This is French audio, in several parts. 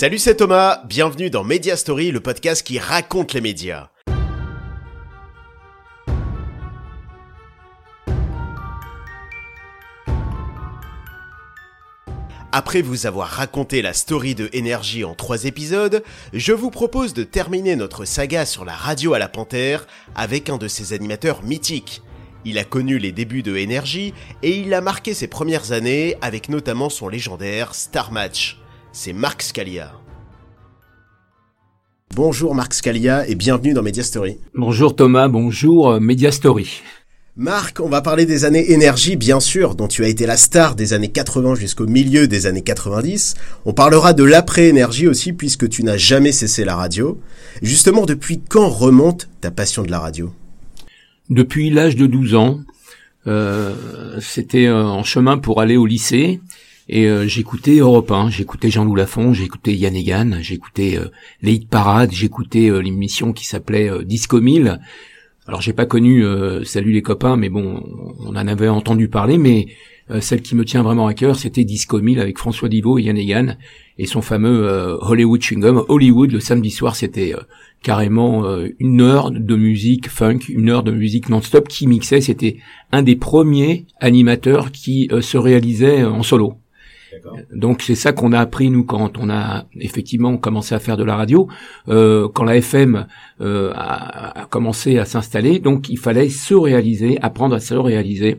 Salut, c'est Thomas, bienvenue dans Media Story, le podcast qui raconte les médias. Après vous avoir raconté la story de Énergie en trois épisodes, je vous propose de terminer notre saga sur la radio à la panthère avec un de ses animateurs mythiques. Il a connu les débuts de Énergie et il a marqué ses premières années avec notamment son légendaire Star Match c'est Marc Scalia. Bonjour Marc Scalia et bienvenue dans Media Story. Bonjour Thomas, bonjour euh, Media Story. Marc, on va parler des années énergie, bien sûr, dont tu as été la star des années 80 jusqu'au milieu des années 90. On parlera de l'après-énergie aussi, puisque tu n'as jamais cessé la radio. Justement, depuis quand remonte ta passion de la radio? Depuis l'âge de 12 ans. Euh, C'était euh, en chemin pour aller au lycée. Et euh, j'écoutais Europe 1, j'écoutais Jean-Loup Lafont, j'écoutais Yann Egan, j'écoutais euh, les hit parades, j'écoutais euh, l'émission qui s'appelait euh, Disco 1000. Alors j'ai pas connu Salut les copains, mais bon, on en avait entendu parler, mais celle qui me tient vraiment à cœur, c'était Disco 1000 avec François Divo et Yann Egan et son fameux Hollywood Chewing Hollywood, le samedi soir, c'était carrément une heure de musique funk, une heure de musique non-stop qui mixait. C'était un des premiers animateurs qui se réalisait en solo. Donc c'est ça qu'on a appris nous quand on a effectivement commencé à faire de la radio, euh, quand la FM euh, a, commencé à s'installer. Donc il fallait se réaliser, apprendre à se réaliser.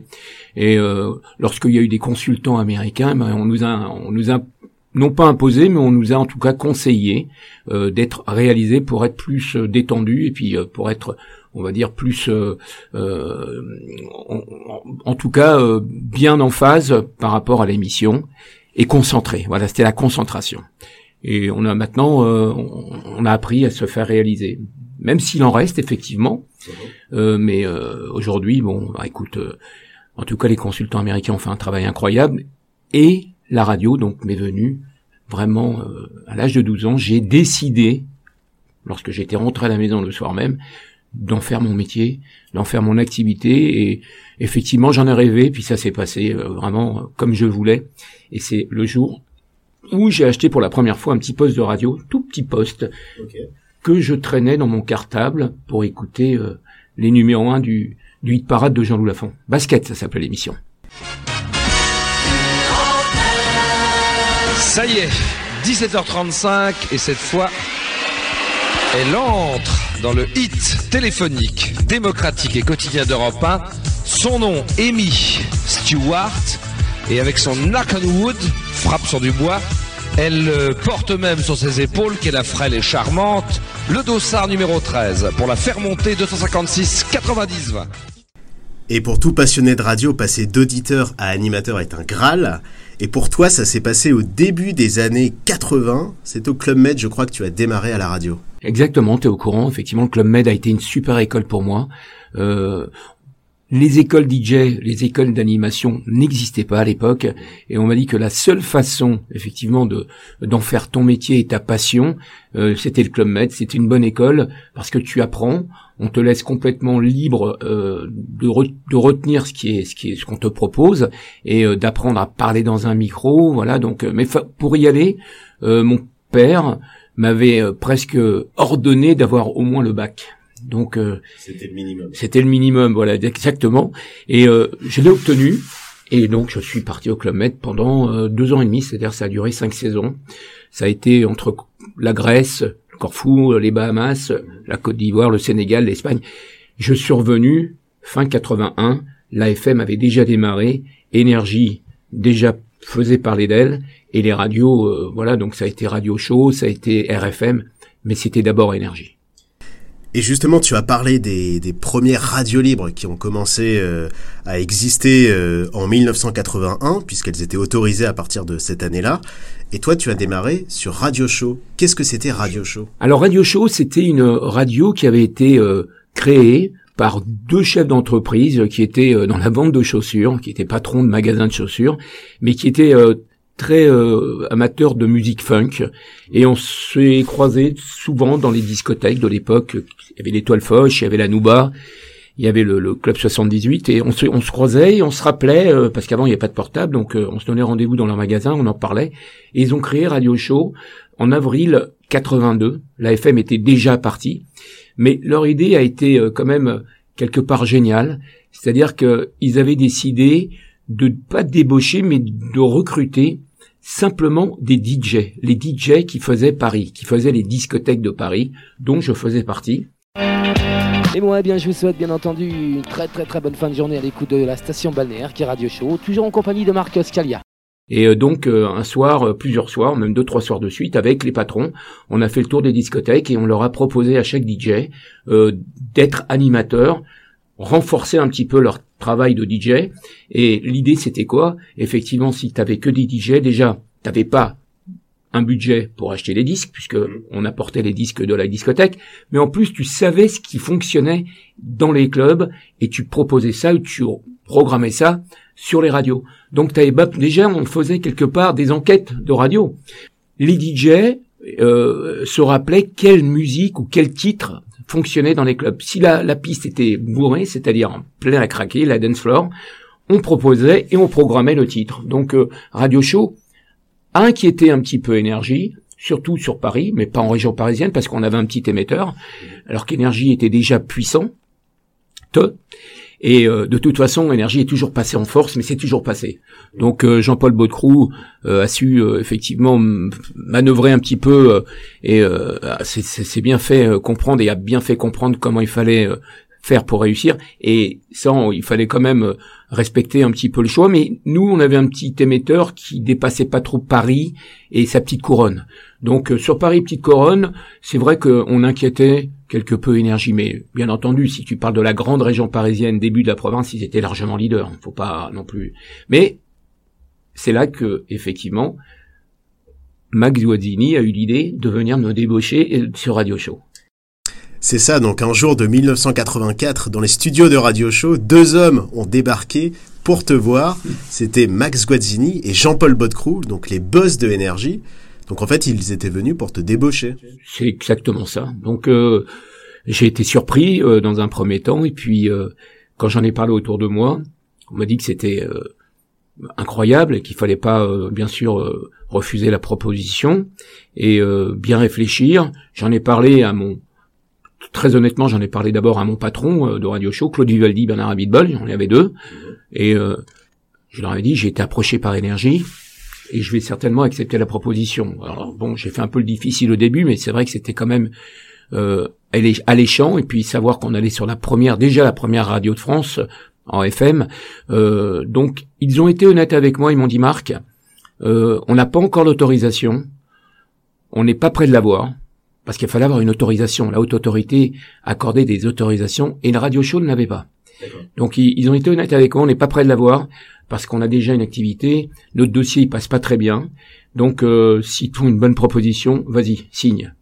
Et euh, lorsqu'il y a eu des consultants américains, ben, on nous a, on nous a non pas imposé, mais on nous a en tout cas conseillé euh, d'être réalisé pour être plus euh, détendu et puis euh, pour être on va dire plus euh, en, en, tout cas bien en phase par rapport à l'émission et concentré. Voilà, c'était la concentration. Et on a maintenant, euh, on, a appris à se faire réaliser, même s'il en reste effectivement. Euh, mais euh, aujourd'hui, bon, bah, écoute, en tout cas, les consultants américains ont fait un travail incroyable et la radio donc m'est venue vraiment à l'âge de 12 ans. J'ai décidé, lorsque j'étais rentré à la maison le soir même, d'en faire mon métier, d'en faire mon activité et effectivement j'en ai rêvé puis ça s'est passé euh, vraiment comme je voulais et c'est le jour où j'ai acheté pour la première fois un petit poste de radio, tout petit poste que je traînais dans mon cartable pour écouter euh, les numéros 1 du, du hit parade de Jean-Loup Lafont. Basket, ça s'appelait l'émission. Ça y est, 17h35 et cette fois elle entre dans le hit téléphonique démocratique et quotidien d'Europe 1. Son nom, Amy Stewart, et avec son knock wood, frappe sur du bois, elle porte même sur ses épaules, qu'elle a frêle et charmante, le dossard numéro 13 pour la faire monter 256 90 20. Et pour tout passionné de radio, passer d'auditeur à animateur est un Graal. Et pour toi, ça s'est passé au début des années 80. C'est au Club Med, je crois, que tu as démarré à la radio. Exactement, tu au courant. Effectivement, le Club Med a été une super école pour moi. Euh, les écoles DJ, les écoles d'animation n'existaient pas à l'époque, et on m'a dit que la seule façon, effectivement, de d'en faire ton métier et ta passion, euh, c'était le Club Med. C'était une bonne école parce que tu apprends, on te laisse complètement libre euh, de, de, retenir ce qui est ce qui est ce qu'on te propose et euh, d'apprendre à parler dans un micro. Voilà. Donc, mais pour y aller, mon père m'avait presque ordonné d'avoir au moins le bac. Donc euh, c'était le minimum. C'était le minimum, voilà, exactement. Et euh, je l'ai obtenu. Et donc je suis parti au Club Med pendant euh, deux ans et demi, c'est-à-dire ça a duré cinq saisons. Ça a été entre la Grèce, Corfou, les Bahamas, la Côte d'Ivoire, le Sénégal, l'Espagne. Je suis revenu fin 81. L'AFM avait déjà démarré, Énergie déjà faisait parler d'elle, et les radios, voilà, donc ça a été Radio Show, ça a été RFM, mais c'était d'abord Énergie. Et justement, tu as parlé des, des premières radios libres qui ont commencé euh, à exister euh, en 1981, puisqu'elles étaient autorisées à partir de cette année-là. Et toi, tu as démarré sur Radio Show. Qu'est-ce que c'était Radio Show? Alors Radio Show, c'était une radio qui avait été euh, créée par deux chefs d'entreprise qui étaient dans la vente de chaussures, qui étaient patrons de magasins de chaussures, mais qui étaient très euh, amateur de musique funk et on s'est croisé souvent dans les discothèques de l'époque. Il y avait l'étoile Foch, il y avait la Nouba il y avait le, club 78 et on se, on se croisait, on se rappelait euh, parce qu'avant il n'y avait pas de portable, donc euh, on se donnait rendez-vous dans leur magasin, on en parlait. Et ils ont créé Radio Show en avril 82. La FM était déjà partie, mais leur idée a été euh, quand même quelque part géniale. C'est-à-dire qu'ils avaient décidé de pas débaucher, mais de recruter simplement des DJ, les DJ qui faisaient Paris, qui faisaient les discothèques de Paris, dont je faisais partie. Et moi, eh bien, je vous souhaite bien entendu une très très très bonne fin de journée à l'écoute de la station balnéaire qui est Radio Show, toujours en compagnie de Marc Scalia. Et euh, donc euh, un soir, euh, plusieurs soirs, même deux trois soirs de suite, avec les patrons, on a fait le tour des discothèques et on leur a proposé à chaque DJ d'être animateur, renforcer un petit peu leur travail de DJ. Et l'idée c'était quoi? Effectivement, si tu t'avais que des DJ, déjà t'avais pas un budget pour acheter les disques, puisque mm. on apportait les disques de la discothèque, mais en plus tu savais ce qui fonctionnait dans les clubs et tu proposais ça ou tu programmais ça sur les radios. Donc déjà on faisait quelque part des enquêtes de radio. Les DJ euh, se rappelaient quelle musique ou quel titre fonctionnait dans les clubs. Si la, piste était bourrée, c'est-à-dire en plein à craquer, la dance floor, on proposait et on programmait le titre. Donc euh, Radio Show inquiéter un petit peu énergie, surtout sur Paris, mais pas en région parisienne parce qu'on avait un petit émetteur, alors qu'énergie était déjà puissant. Et euh, de toute façon, énergie est toujours passé en force, mais c'est toujours passé. Donc euh, Jean-Paul Baudecroux euh, a su effectivement manœuvrer un petit peu et c'est bien fait comprendre et a bien fait comprendre comment il fallait faire pour réussir. Et sans, il fallait quand même euh, respecter un petit peu le choix. Mais nous, on avait un petit émetteur qui dépassait pas trop Paris et sa petite couronne. Donc euh, sur Paris petite couronne, c'est vrai qu'on inquiétait quelque peu énergie. Mais bien entendu, si tu parles de la grande région parisienne, début de la province, ils étaient largement leaders. Faut pas non plus. Mais c'est là que effectivement. Max Guazzini a eu l'idée de venir me débaucher sur Radio Show. C'est ça, donc un jour de 1984, dans les studios de Radio Show, deux hommes ont débarqué pour te voir. C'était Max Guazzini et Jean-Paul Bodcrou, donc les boss de Énergie. Donc en fait, ils étaient venus pour te débaucher. C'est exactement ça. Donc euh, j'ai été surpris euh, dans un premier temps, et puis euh, quand j'en ai parlé autour de moi, on m'a dit que c'était incroyable et qu'il fallait pas, bien sûr, refuser la proposition et bien réfléchir. J'en ai parlé à mon très honnêtement, j'en ai parlé d'abord à mon patron euh, de Radio Show, Claude Vivaldi, Bernard Abitbol, il y avait deux, et euh, je leur avais dit, j'ai été approché par énergie, et je vais certainement accepter la proposition. Alors bon, j'ai fait un peu le difficile au début, mais c'est vrai que c'était quand même euh, alléchant, et puis savoir qu'on allait sur la première, déjà la première radio de France, en FM, euh, donc ils ont été honnêtes avec moi, ils m'ont dit, Marc, euh, on n'a pas encore l'autorisation, on n'est pas prêt de l'avoir, parce qu'il fallait avoir une autorisation. La haute autorité accordait des autorisations et le radio show ne l'avait pas. Donc ils, ont été honnêtes avec moi, on n'est pas prêt de l'avoir parce qu'on a déjà une activité, notre dossier il passe pas très bien. Donc euh, si tu une bonne proposition, vas-y, signe.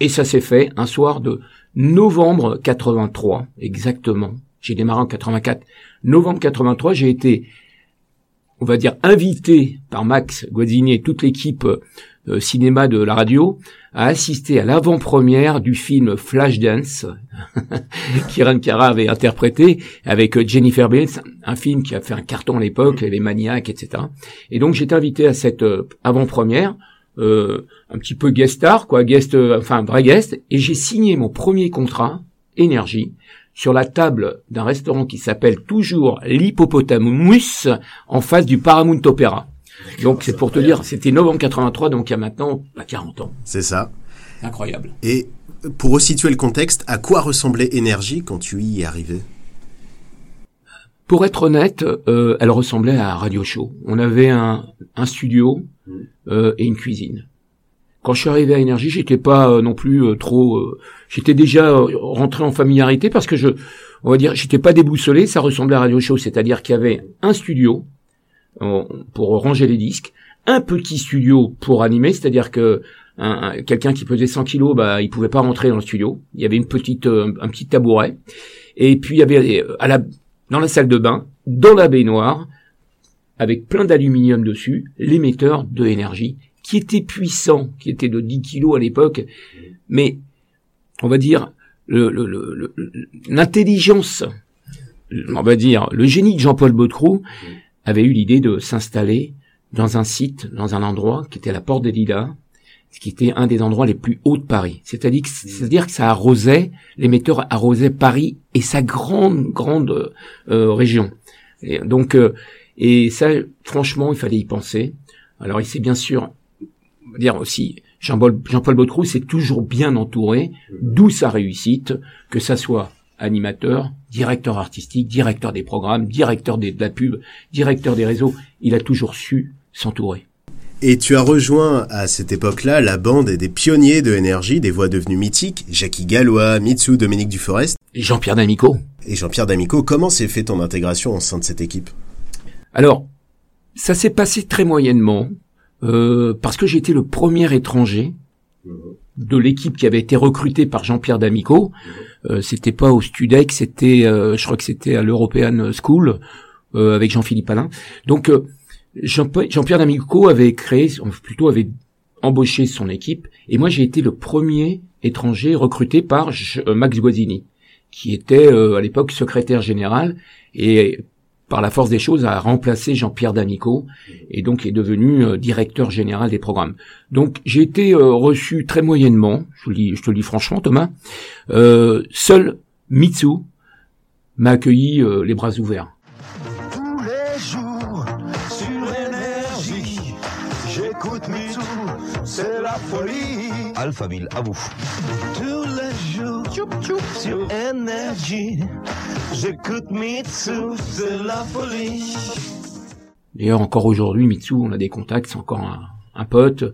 Et ça s'est fait un soir de novembre 83, exactement. J'ai démarré en 84. Novembre 83, j'ai été, on va dire, invité par Max Guazzini et toute l'équipe euh, cinéma de la radio a assisté à l'avant-première du film Flashdance qu'Iran Kara avait interprété avec euh, Jennifer Bills, un film qui a fait un carton à l'époque, Les Maniaques, etc. Et donc j'étais invité à cette euh, avant-première, euh, un petit peu guest star, quoi, guest, enfin vrai guest, et j'ai signé mon premier contrat énergie sur la table d'un restaurant qui s'appelle toujours l'Hippopotamus en face du Paramount Opera. Donc c'est pour te dire, c'était novembre 83, donc il y a maintenant 40 ans. C'est ça. Incroyable. Et pour resituer le contexte, à quoi ressemblait Énergie quand tu y es arrivé? Pour être honnête, euh, elle ressemblait à Radio Show. On avait un, un studio euh, et une cuisine. Quand je suis arrivé à Énergie, j'étais pas euh, non plus euh, trop. Euh, j'étais déjà rentré en familiarité parce que je, on va dire, j'étais pas déboussolé. Ça ressemblait à Radio Show, c'est-à-dire qu'il y avait un studio, pour ranger les disques, un petit studio pour animer, c'est-à-dire que quelqu'un qui pesait 100 kilos, bah, il pouvait pas rentrer dans le studio. Il y avait une petite, euh, un petit tabouret. Et puis il y avait euh, à la, dans la salle de bain, dans la baignoire, avec plein d'aluminium dessus, l'émetteur de énergie, qui était puissant, qui était de 10 kilos à l'époque, mais on va dire l'intelligence, on va dire, le génie de Jean-Paul Baudroux avait eu l'idée de s'installer dans un site, dans un endroit qui était la Porte des Lilas, qui était un des endroits les plus hauts de Paris. C'est-à-dire que, c'est-à-dire que ça arrosait, l'émetteur arrosait Paris et sa grande, grande euh, région. Et donc, euh, et ça, franchement, il fallait y penser. Alors, il s'est bien sûr, dire aussi, Jean-Paul Jean Baudroux s'est toujours bien entouré, d'où sa réussite, que ça soit animateur, directeur artistique, directeur des programmes, directeur de la pub, directeur des réseaux. Il a toujours su s'entourer. Et tu as rejoint à cette époque-là la bande des pionniers de énergie, des voix devenues mythiques, Jackie Gallois, Mitsu, Dominique Duforest. Jean-Pierre D'Amico. Et Jean-Pierre D'Amico, comment s'est fait ton intégration au sein de cette équipe? Alors, ça s'est passé très moyennement, euh, parce que j'étais le premier étranger de l'équipe qui avait été recrutée par Jean-Pierre D'Amico. Euh, c'était pas au Studec, c'était, euh, je crois que c'était à l'European School, euh, avec Jean-Philippe Alain. Donc, euh, Jean-Pierre D'Amico avait créé, plutôt avait embauché son équipe, et moi j'ai été le premier étranger recruté par euh, Max Guazzini, qui était euh, à l'époque secrétaire général et par la force des choses a remplacé Jean-Pierre D'Amico et donc est devenu euh, directeur général des programmes. Donc j'ai été reçu très moyennement, je, je te le dis franchement Thomas. seul Mitsu m'a accueilli les bras ouverts. Alphaville, à vous. Tous les jours, sur énergie, j'écoute Mitsu, c'est la folie. D'ailleurs, encore aujourd'hui, Mitsu, on a des contacts, c'est encore un, pote.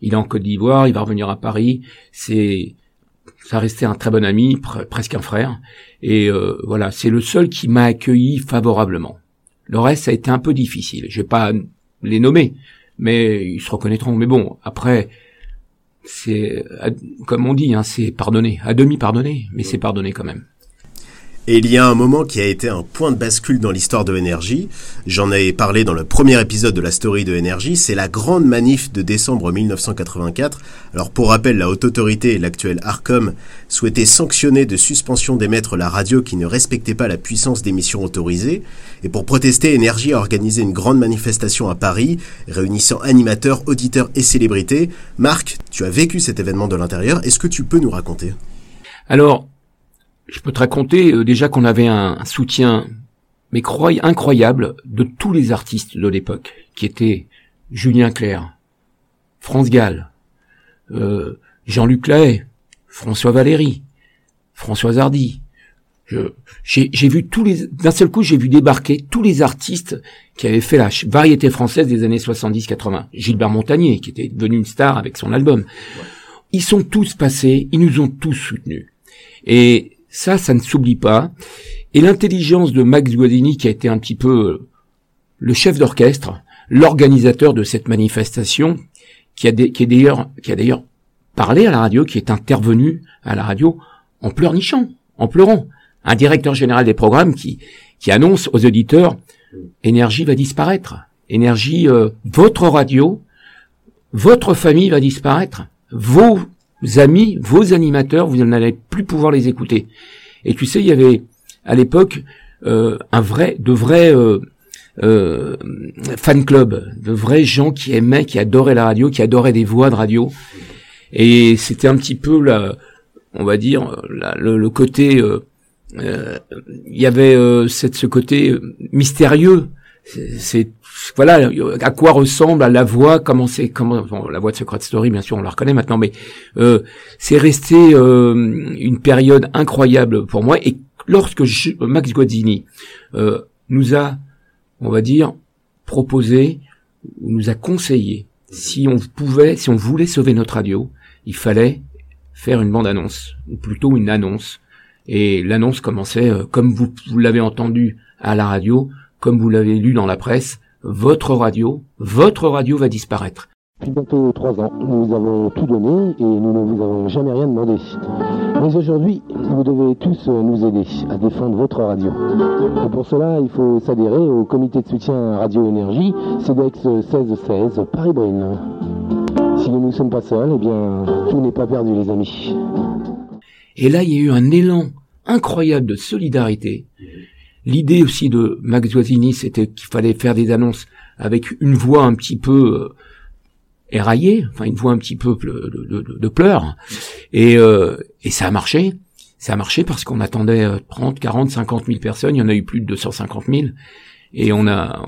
Il est en Côte d'Ivoire, il va revenir à Paris. C'est, ça restait un très bon ami, presque un frère. Et euh, voilà, c'est le seul qui m'a accueilli favorablement. Le reste, ça a été un peu difficile. Je vais pas les nommer, mais ils se reconnaîtront. Mais bon, après, c'est comme on dit, hein, c'est pardonné, à demi pardonné, mais c'est pardonné quand même. Et il y a un moment qui a été un point de bascule dans l'histoire de Énergie. J'en ai parlé dans le premier épisode de la story de Énergie. C'est la grande manif de décembre 1984. Alors pour rappel, la haute autorité et l'actuel Arcom souhaitaient sanctionner de suspension d'émettre la radio qui ne respectait pas la puissance d'émission autorisée. Et pour protester, Énergie a organisé une grande manifestation à Paris, réunissant animateurs, auditeurs et célébrités. Marc, tu as vécu cet événement de l'intérieur. Est-ce que tu peux nous raconter? Alors, je peux te raconter euh, déjà qu'on avait un, soutien mais incroyable de tous les artistes de l'époque, qui étaient Julien Clerc, France Gall, euh, Jean-Luc Lahaye, François Valéry, François Hardy. J'ai vu tous les, d'un seul coup, j'ai vu débarquer tous les artistes qui avaient fait la variété française des années 70-80. Gilbert Montagnier, qui était devenu une star avec son album. Ils sont tous passés, ils nous ont tous soutenus. Et ça, ça ne s'oublie pas. Et l'intelligence de Max Guadini, qui a été un petit peu euh, le chef d'orchestre, l'organisateur de cette manifestation, qui a, d'ailleurs, parlé à la radio, qui est intervenu à la radio en pleurnichant, en pleurant. Un directeur général des programmes qui, qui annonce aux auditeurs, énergie va disparaître. Énergie, euh, votre radio, votre famille va disparaître. Vos amis, vos animateurs, vous n'allez plus pouvoir les écouter. Et tu sais, il y avait à l'époque euh, un vrai, de vrais euh, euh, fan club, de vrais gens qui aimaient, qui adoraient la radio, qui adoraient des voix de radio. Et c'était un petit peu la, on va dire, le, côté, euh, euh, il y avait cette, ce côté mystérieux. Voilà à quoi ressemble à la voix comment c'est comment la voix de Secret Story bien sûr on la reconnaît maintenant mais euh, c'est resté euh, une période incroyable pour moi. Et lorsque Max Guazzini euh, nous a on va dire proposé nous a conseillé si on pouvait si on voulait sauver notre radio il fallait faire une bande annonce ou plutôt une annonce. Et l'annonce commençait comme vous l'avez entendu à la radio comme vous l'avez lu dans la presse votre radio, votre radio va disparaître. Depuis bientôt trois ans, nous avons tout donné et nous ne vous avons jamais rien demandé. Mais aujourd'hui, vous devez tous nous aider à défendre votre radio. Et pour cela, il faut s'adhérer au comité de soutien Radio Énergie, CEDEX 1616 Paris-Brune. Si nous ne sommes pas seuls, eh bien, tout n'est pas perdu, les amis. Et là, il y a eu un élan incroyable de solidarité. L'idée aussi de Max Guazzini, c'était qu'il fallait faire des annonces avec une voix un petit peu euh, éraillée, enfin une voix un petit peu de, de, de pleurs. Et, euh, et ça a marché. Ça a marché parce qu'on attendait 30, 40, 50 000 personnes. Il y en a eu plus de 250 000 et on a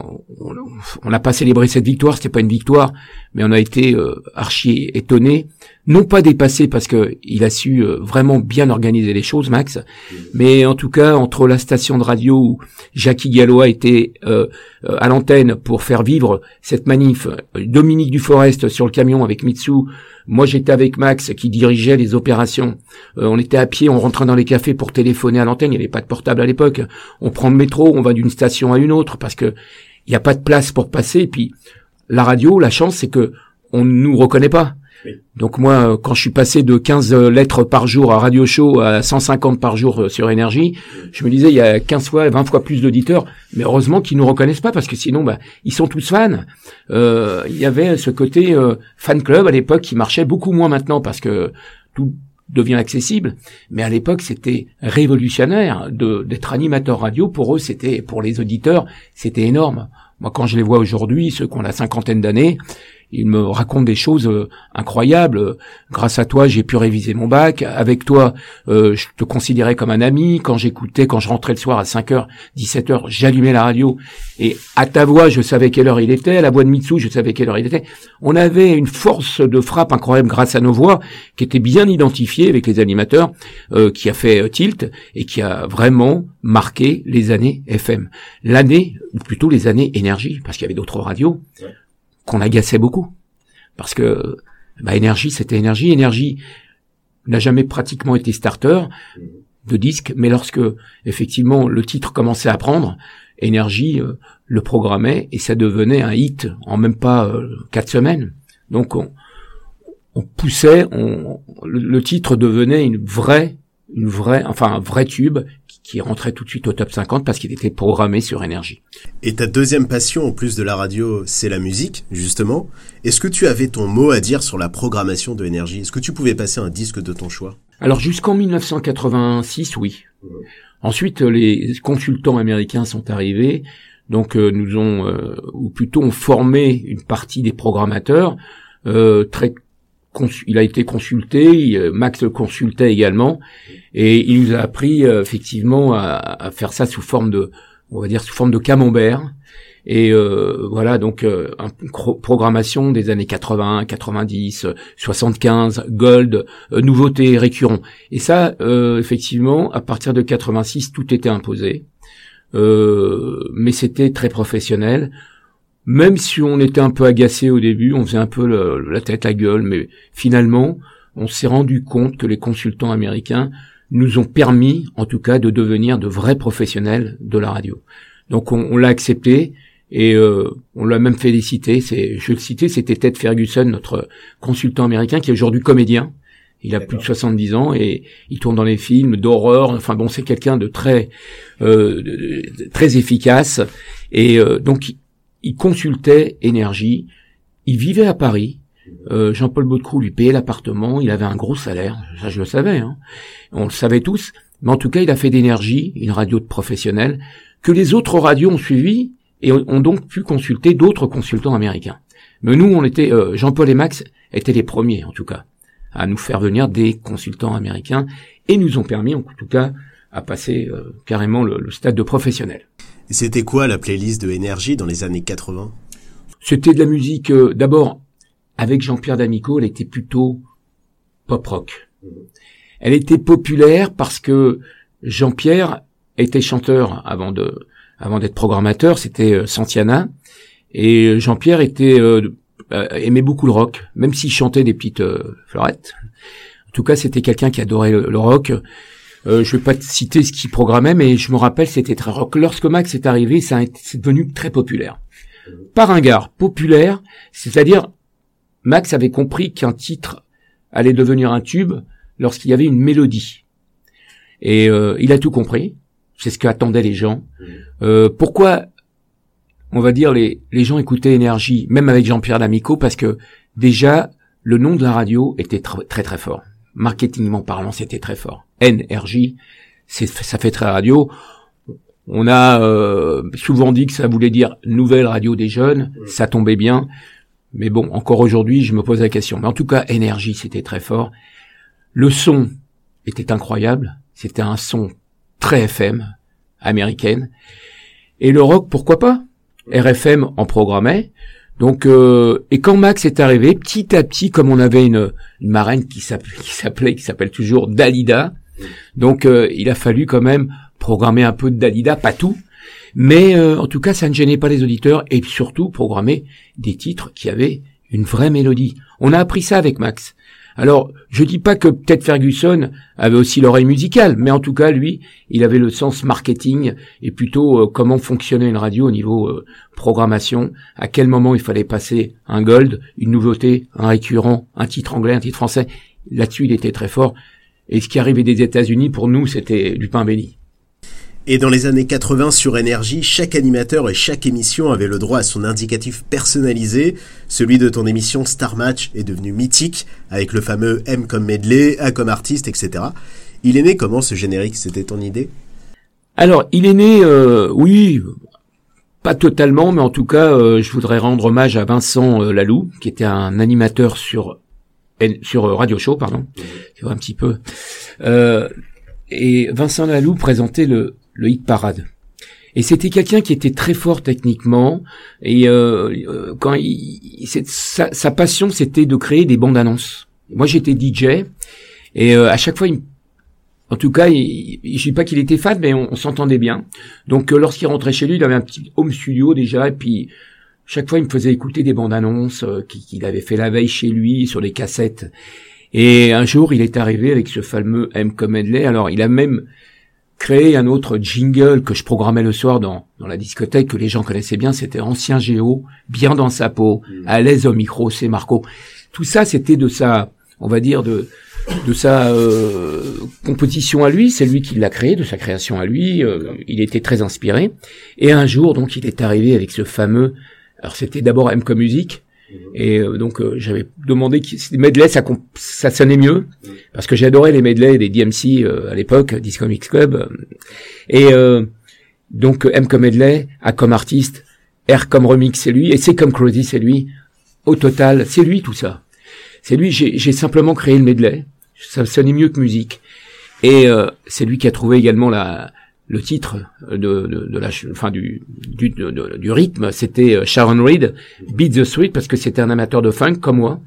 on n'a pas célébré cette victoire, c'était pas une victoire, mais on a été euh, archi étonné, non pas dépassé parce que il a su euh, vraiment bien organiser les choses, Max, mais en tout cas entre la station de radio où Jackie Gallois était euh, à l'antenne pour faire vivre cette manif, Dominique Duforest sur le camion avec Mitsu, moi, j'étais avec Max qui dirigeait les opérations. Euh, on était à pied, on rentrait dans les cafés pour téléphoner à l'antenne. Il n'y avait pas de portable à l'époque. On prend le métro, on va d'une station à une autre parce que il n'y a pas de place pour passer. Et puis la radio, la chance, c'est que on ne nous reconnaît pas. Donc moi, quand je suis passé de 15 lettres par jour à Radio Show à 150 par jour euh, sur Énergie, je me disais, il y a 15 fois, 20 fois plus d'auditeurs, mais heureusement qu'ils nous reconnaissent pas, parce que sinon, bah, ils sont tous fans. Euh, il y avait ce côté euh, fan club à l'époque qui marchait beaucoup moins maintenant, parce que tout devient accessible, mais à l'époque c'était révolutionnaire d'être animateur radio. Pour eux, c'était pour les auditeurs, c'était énorme. Moi, quand je les vois aujourd'hui, ceux qui ont la cinquantaine d'années, il me raconte des choses euh, incroyables. Grâce à toi, j'ai pu réviser mon bac. Avec toi, euh, je te considérais comme un ami. Quand j'écoutais, quand je rentrais le soir à 5h, 17h, j'allumais la radio et à ta voix, je savais quelle heure il était. À la voix de Mitsu, je savais quelle heure il était. On avait une force de frappe incroyable grâce à nos voix qui était bien identifiée avec les animateurs, euh, qui a fait tilt et qui a vraiment marqué les années FM. L'année, ou plutôt les années énergie, parce qu'il y avait d'autres radios qu'on agaçait beaucoup. Parce que bah, énergie, c'était énergie. Énergie n'a jamais pratiquement été starter de disque, mais lorsque effectivement le titre commençait à prendre, énergie euh, le programmait et ça devenait un hit en même pas euh, quatre semaines. Donc on, poussait, on, le, titre devenait une vraie, une vraie, enfin un vrai tube qui rentrait tout de suite au top 50 parce qu'il était programmé sur énergie. Et ta deuxième passion, en plus de la radio, c'est la musique, justement. Est-ce que tu avais ton mot à dire sur la programmation de énergie? Est-ce que tu pouvais passer un disque de ton choix? Alors jusqu'en 1986, oui. Ensuite, les consultants américains sont arrivés, donc euh, nous ont, euh, ou plutôt ont formé une partie des programmateurs euh, très il a été consulté, euh, Max le consultait également, et il nous a appris euh, effectivement à, faire ça sous forme de, on va dire sous forme de camembert. Et euh, voilà donc une programmation des années 80, 90, 75, gold, nouveautés récurrents. Et ça, effectivement, à partir de 86, tout était imposé. mais c'était très professionnel même si on était un peu agacé au début, on faisait un peu la tête à gueule, mais finalement, on s'est rendu compte que les consultants américains nous ont permis, en tout cas, de devenir de vrais professionnels de la radio. Donc on, l'a accepté et euh, on l'a même félicité. C'est, je le citais, c'était Ted Ferguson, notre consultant américain, qui est aujourd'hui comédien. Il a plus de 70 ans et il tourne dans les films d'horreur. Enfin bon, c'est quelqu'un de très euh, très efficace. Et euh, donc il consultait énergie, il vivait à Paris, euh, Jean-Paul Baudecroux lui payait l'appartement, il avait un gros salaire, ça je le savais, hein. on le savait tous, mais en tout cas il a fait d'énergie, une radio de professionnels, que les autres radios ont suivi et ont donc pu consulter d'autres consultants américains. Mais nous, on était, euh, Jean-Paul et Max étaient les premiers en tout cas, à nous faire venir des consultants américains et nous ont permis en tout cas à passer euh, carrément le stade de professionnel. C'était quoi la playlist de Énergie dans les années 80 C'était de la musique, euh, d'abord, avec Jean-Pierre D'Amico, elle était plutôt pop-rock. Elle était populaire parce que Jean-Pierre était chanteur avant de, avant d'être programmateur, c'était euh, Santiana, et Jean-Pierre était euh, aimait beaucoup le rock, même s'il chantait des petites fleurettes. En tout cas, c'était quelqu'un qui adorait le rock. Euh, je vais pas citer ce qu'il programmait, mais je me rappelle, c'était très rock. Lorsque Max est arrivé, ça c'est devenu très populaire. Par un gars populaire, c'est-à-dire Max avait compris qu'un titre allait devenir un tube lorsqu'il y avait une mélodie. Et euh, il a tout compris. C'est ce qu'attendaient les gens. Euh, pourquoi, on va dire, les, les gens écoutaient Énergie, même avec Jean-Pierre Lamico, parce que déjà, le nom de la radio était très très fort. Marketingement parlant, c'était très fort. NRJ, ça fait très radio. On a euh, souvent dit que ça voulait dire nouvelle radio des jeunes, ça tombait bien. Mais bon, encore aujourd'hui, je me pose la question. Mais en tout cas, énergie, c'était très fort. Le son était incroyable. C'était un son très FM, américaine. Et le rock, pourquoi pas? RFM en programmait. Donc, euh, et quand Max est arrivé, petit à petit, comme on avait une, une marraine qui s'appelait, qui s'appelle toujours Dalida, donc euh, il a fallu quand même programmer un peu de Dalida, pas tout, mais euh, en tout cas, ça ne gênait pas les auditeurs et surtout programmer des titres qui avaient une vraie mélodie. On a appris ça avec Max. Alors, je dis pas que peut-être Ferguson avait aussi l'oreille musicale, mais en tout cas, lui, il avait le sens marketing et plutôt euh, comment fonctionnait une radio au niveau euh, programmation, à quel moment il fallait passer un gold, une nouveauté, un récurrent, un titre anglais, un titre français. Là-dessus, il était très fort. Et ce qui arrivait des États-Unis, pour nous, c'était du pain béni. Et dans les années 80 sur Énergie, chaque animateur et chaque émission avait le droit à son indicatif personnalisé. Celui de ton émission Star Match est devenu mythique, avec le fameux M comme medley, A comme artiste, etc. Il est né comment ce générique? C'était ton idée? Alors, il est né, euh, oui, pas totalement, mais en tout cas, euh, je voudrais rendre hommage à Vincent euh, Lalou, qui était un animateur sur sur Radio Show, pardon, c'est un petit peu. et Vincent Lalou présentait le le hit parade. Et c'était quelqu'un qui était très fort techniquement et euh, euh quand il, sa, sa, passion c'était de créer des bandes annonces. Moi j'étais DJ et euh, à chaque fois il, en tout cas, il, je sais pas qu'il était fan, mais on, s'entendait bien. Donc, euh, lorsqu'il rentrait chez lui, il avait un petit home studio déjà, et puis chaque fois, il me faisait écouter des bandes annonces qu'il avait fait la veille chez lui sur des cassettes. Et un jour, il est arrivé avec ce fameux M. Comedley. Alors, il a même créé un autre jingle que je programmais le soir dans, dans la discothèque que les gens connaissaient bien, c'était Ancien Géo, bien dans sa peau, mm. à l'aise au micro, c'est Marco. Tout ça, c'était de sa, on va dire, de, de sa euh, composition à lui, c'est lui qui l'a créé, de sa création à lui, euh, il était très inspiré. Et un jour, donc, il est arrivé avec ce fameux, alors c'était d'abord M comme musique, et euh, donc euh, j'avais demandé que les medley ça, ça sonnait mieux. Parce que j'adorais les medley des DMC euh, à l'époque Disco Mix Club. Et donc M comme medley, A comme artiste, R comme remix c'est lui. Et C comme Crosby c'est lui. Au total c'est lui tout ça. C'est lui j'ai simplement créé le medley. Ça sonnait mieux que musique. Et c'est lui qui a trouvé également la le titre de, de, de la, enfin du, du, du rythme, c'était euh, Sharon Reed, Beat the Sweet, parce que c'était un amateur de funk comme moi.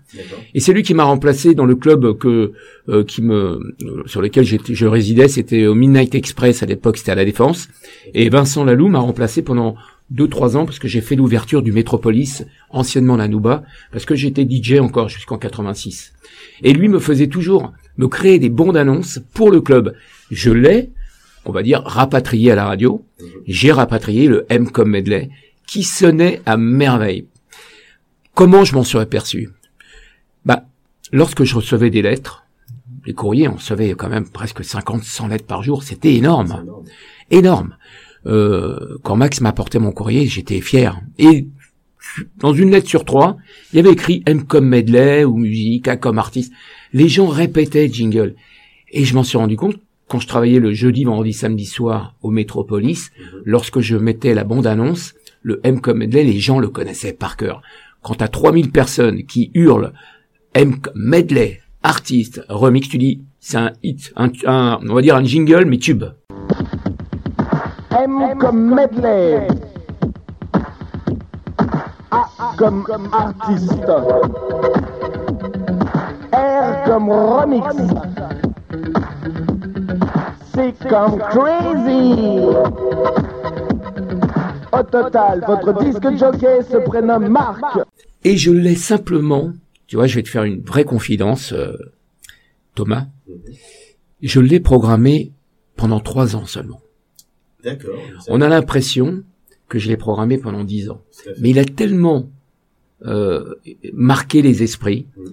Et c'est lui qui m'a remplacé dans le club que euh, qui me sur lequel je résidais, c'était au Midnight Express à l'époque, c'était à la Défense. Et Vincent Lalou m'a remplacé pendant deux trois ans parce que j'ai fait l'ouverture du Métropolis, anciennement la Nouba, parce que j'étais DJ encore jusqu'en 86. Et lui me faisait toujours me créer des bons annonces pour le club. Je l'ai on va dire, rapatrié à la radio. J'ai rapatrié le M comme medley, qui sonnait à merveille. Comment je m'en suis aperçu? Bah, lorsque je recevais des lettres, les courriers, on recevait quand même presque 50, 100 lettres par jour, c'était énorme. Énorme. Euh, quand Max m'apportait mon courrier, j'étais fier. Et dans une lettre sur trois, il y avait écrit M comme medley ou musique, A comme artiste. Les gens répétaient jingle. Et je m'en suis rendu compte quand je travaillais le jeudi, vendredi, samedi soir au Métropolis, mhm. lorsque je mettais la bande-annonce, le M comme medley, les gens le connaissaient par cœur. Quand t'as 3000 personnes qui hurlent M medley, artiste, remix, tu dis, c'est un hit, un, on va dire un jingle, mais tube. M comme medley. A comme artiste. R comme remix c'est comme crazy. Au total, votre disque jockey se prénomme Marc. Et je l'ai simplement, tu vois, je vais te faire une vraie confidence, euh, Thomas. Je l'ai programmé pendant trois ans seulement. D'accord. On a l'impression que je l'ai programmé pendant dix ans. Mais il a tellement euh, marqué les esprits. Mm.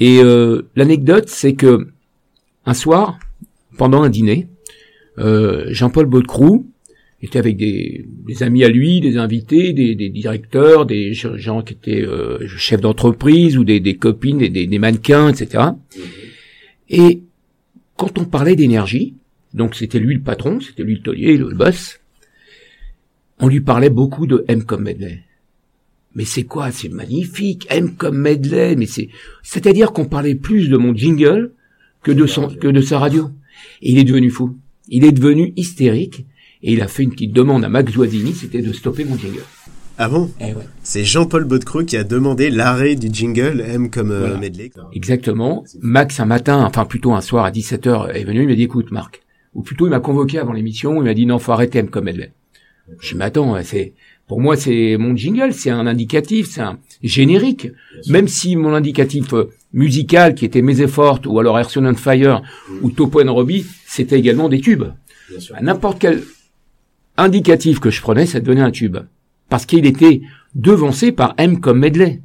Et euh, l'anecdote, c'est que un soir, pendant un dîner. Euh, Jean-Paul Baudecroux était avec des, amis à lui, des invités, des, directeurs, des gens qui étaient euh, chefs d'entreprise ou des, copines, des, des, mannequins, etc. Et quand on parlait d'énergie, donc c'était lui le patron, c'était lui le taulier, le, boss, on lui parlait beaucoup de M comme medley. Mais c'est quoi? C'est magnifique, M comme medley, mais c'est, c'est-à-dire qu'on parlait plus de mon jingle que de son, que de sa radio. Et il est devenu fou. Il est devenu hystérique et il a fait une petite demande à Max Zoisini, c'était de stopper mon jingle. Ah bon? Eh ouais. C'est Jean-Paul Baudecreux qui a demandé l'arrêt du jingle M comme euh, Voilà. medley. Exactement. Max, un matin, enfin plutôt un soir à 17h, est venu, il m'a dit, écoute Marc, ou plutôt il m'a convoqué avant l'émission, il m'a dit, non, faut arrêter M comme medley. Je me attends, c'est, pour moi, c'est mon jingle, c'est un indicatif, c'est un générique. Même si mon indicatif euh, musical, qui était Mes Efforts, ou alors Airson on Fire, ou Topo and Robbie, c'était également des tubes. N'importe quel indicatif que je prenais, ça devenait un tube. Parce qu'il était devancé par M comme medley.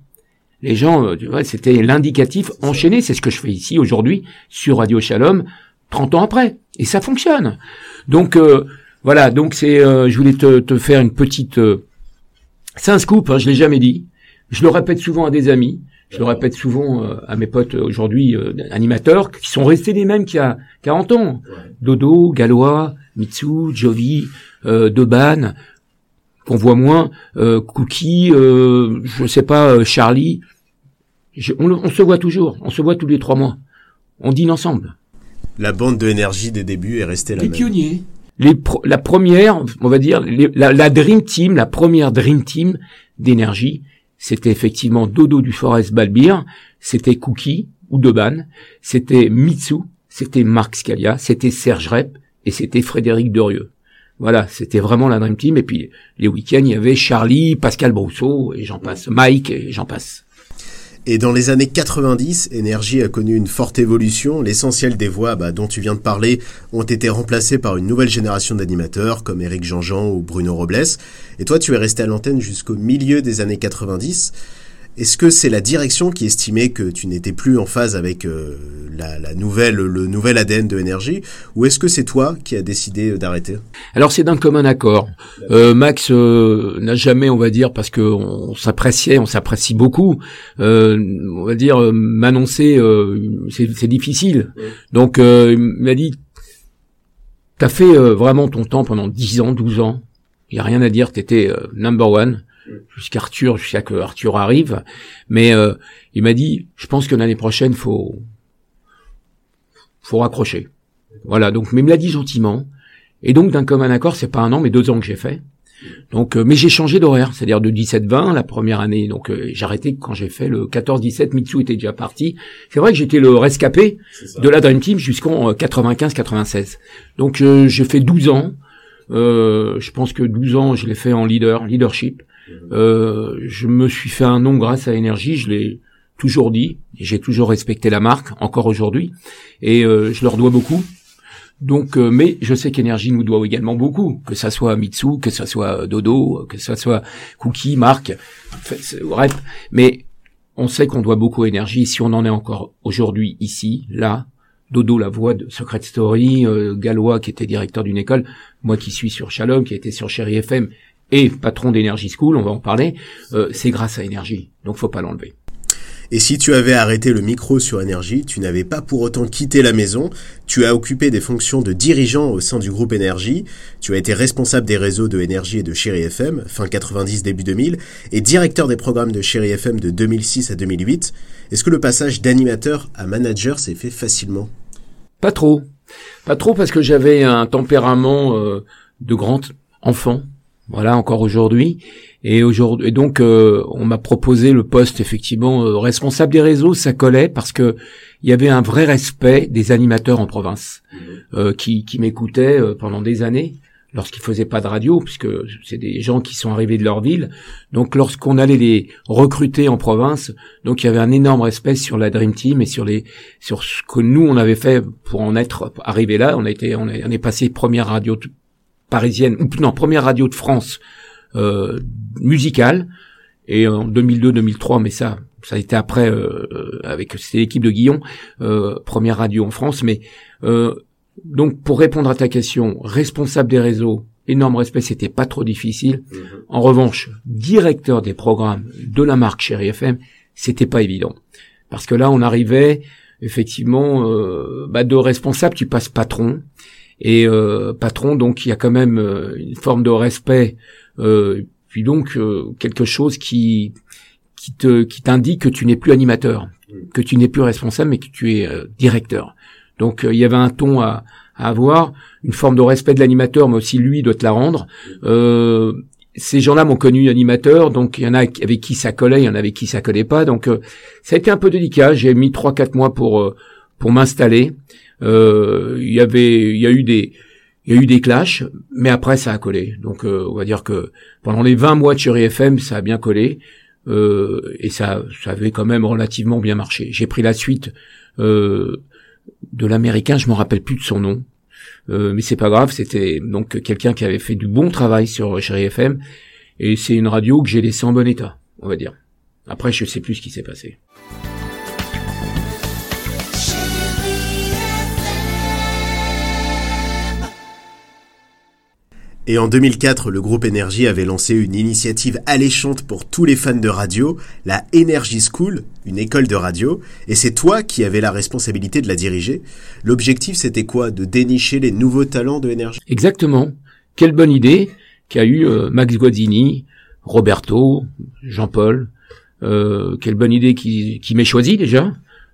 Les gens, euh, tu vois, c'était l'indicatif enchaîné. C'est ce que je fais ici aujourd'hui sur Radio Shalom, 30 ans après. Et ça fonctionne. Donc, euh, voilà. Donc, c'est, euh, je voulais te, te faire une petite... euh, c'est un scoop, hein, je l'ai jamais dit. Je le répète souvent à des amis. Je le répète souvent euh, à mes potes euh, aujourd'hui euh, animateurs qui sont restés les mêmes qu'il y a 40 ans. Dodo, Galois, Mitsu, Jovi, euh, Deban, qu'on voit moins, euh, Cookie, euh, je sais pas, euh, Charlie. Je- on, on se voit toujours, on se voit tous les trois mois. On dîne ensemble. La bande de énergie des débuts est restée la Les même. pionniers. Les pro- la première, on va dire, les- la, la Dream Team, la première Dream Team d'énergie, c'était effectivement Dodo du Forest Balbir, c'était Cookie ou Deban, c'était Mitsu, c'était Marc Scalia, c'était Serge Rep et c'était Frédéric Derieux. Voilà, c'était vraiment la Dream Team. Et puis les week-ends, il y avait Charlie, Pascal Brousseau et j'en passe, Mike et j'en passe. Et dans les années 90, Énergie a connu une forte évolution. L'essentiel des voix bah, dont tu viens de parler ont été remplacées par une nouvelle génération d'animateurs comme Eric Jean-Jean ou Bruno Robles. Et toi, tu es resté à l'antenne jusqu'au milieu des années 90. Est-ce que c'est la direction qui estimait que tu n'étais plus en phase avec euh, la, nouvelle, le nouvel ADN de Énergie, ou est-ce que c'est toi qui as décidé euh, d'arrêter? Alors c'est d'un commun accord. Euh, Max euh, n'a jamais, on va dire, parce que on s'appréciait, on s'apprécie beaucoup, euh, on va dire m'annoncer, c'est difficile. Donc il m'a dit, t'as fait vraiment ton temps pendant 10 ans, 12 ans. Il y a rien à dire, t'étais number one jusqu'à Arthur, jusqu'à que Arthur arrive. Mais euh, il m'a dit, je pense que l'année prochaine, faut faut raccrocher. Voilà. Donc, mais il me l'a dit gentiment. Et donc, d'un commun accord, c'est pas un an, mais deux ans que j'ai fait. Donc, euh, mais j'ai changé d'horaire, c'est-à-dire de 17-20 la première année. Donc, euh, j'ai arrêté quand j'ai fait le 14-17. Mitsu était déjà parti. C'est vrai que j'étais le rescapé de la Dream Team jusqu'en euh, 95-96. Donc, euh, j'ai fait 12 ans. Euh, je pense que 12 ans, je l'ai fait en leader, leadership. Euh, je me suis fait un nom grâce à Énergie. Je l'ai toujours dit. J'ai toujours respecté la marque, encore aujourd'hui, et euh, je leur dois beaucoup. Donc, euh, mais je sais qu'Énergie nous doit également beaucoup, que ça soit Mitsu, que ça soit Dodo, que ça soit Cookie, Marc, c'est- bref. Mais on sait qu'on doit beaucoup à Énergie. Si on en est encore aujourd'hui ici, là, Dodo, la voix de Secret Story, euh, Galois qui était directeur d'une école, moi qui suis sur Shalom, qui était sur Chéri FM et patron d'Energy School, on va en parler, euh, c'est grâce à Énergie. Donc faut pas l'enlever. Et si tu avais arrêté le micro sur Énergie, tu n'avais pas pour autant quitté la maison, tu as occupé des fonctions de dirigeant au sein du groupe Énergie, tu as été responsable des réseaux de Énergie et de Chéri FM, fin 90, début 2000, et directeur des programmes de Chéri FM de 2006 à 2008. Est-ce que le passage d'animateur à manager s'est fait facilement? Pas trop. Pas trop parce que j'avais un tempérament euh, de grand enfant. Voilà, encore aujourd'hui. Et aujourd'hui, donc, euh, on m'a proposé le poste effectivement euh, responsable des réseaux. Ça collait parce que il y avait un vrai respect des animateurs en province euh, qui, qui m'écoutaient euh, pendant des années lorsqu'ils faisaient pas de radio, puisque c'est des gens qui sont arrivés de leur ville. Donc, lorsqu'on allait les recruter en province, donc il y avait un énorme respect sur la Dream Team et sur les sur ce que nous on avait fait pour en être arrivé là. On a été, on est, on est passé première radio parisienne ou non première radio de France euh, musicale et en 2002-2003, mais ça ça a été après euh, euh, avec c'était l'équipe de Guillon euh, première radio en France, mais euh, donc pour répondre à ta question, responsable des réseaux, énorme respect, c'était pas trop difficile. En revanche, directeur des programmes de la marque Chéri FM, c'était pas évident. Parce que là, on arrivait effectivement, euh, bah, de responsable, tu passes patron. Et euh, patron, donc il y a quand même euh, une forme de respect, puis donc quelque chose qui qui te qui t'indique que tu n'es plus animateur, que tu n'es plus responsable, mais que tu es directeur. Donc il y avait un ton à, à, avoir, une forme de respect de l'animateur, mais aussi lui doit te la rendre. Euh, ces gens-là m'ont connu animateur, donc il y en a avec qui ça collait, il y en a avec qui ça collait pas. Donc euh, ça a été un peu délicat. J'ai mis trois quatre mois pour euh, pour m'installer. Euh, il y avait, il y a eu des il y a eu des clashs, mais après ça a collé. Donc on va dire que pendant les 20 mois de Chéri FM, ça a bien collé et ça ça avait quand même relativement bien marché. J'ai pris la suite de l'américain, je me rappelle plus de son nom. Euh, mais c'est pas grave, c'était donc quelqu'un qui avait fait du bon travail sur Chéri et c'est une radio que j'ai laissée en bon état, on va dire. Après, je sais plus ce qui s'est passé. Et en 2004, le groupe Énergie avait lancé une initiative alléchante pour tous les fans de radio, la Energy School, une école de radio, et c'est toi qui avais la responsabilité de la diriger. L'objectif c'était quoi? De dénicher les nouveaux talents de Énergie? Exactement. Quelle bonne idée qu'a eu euh, Max Guazzini, Roberto, Jean-Paul. Euh, quelle bonne idée qui, qui m'ait choisi déjà.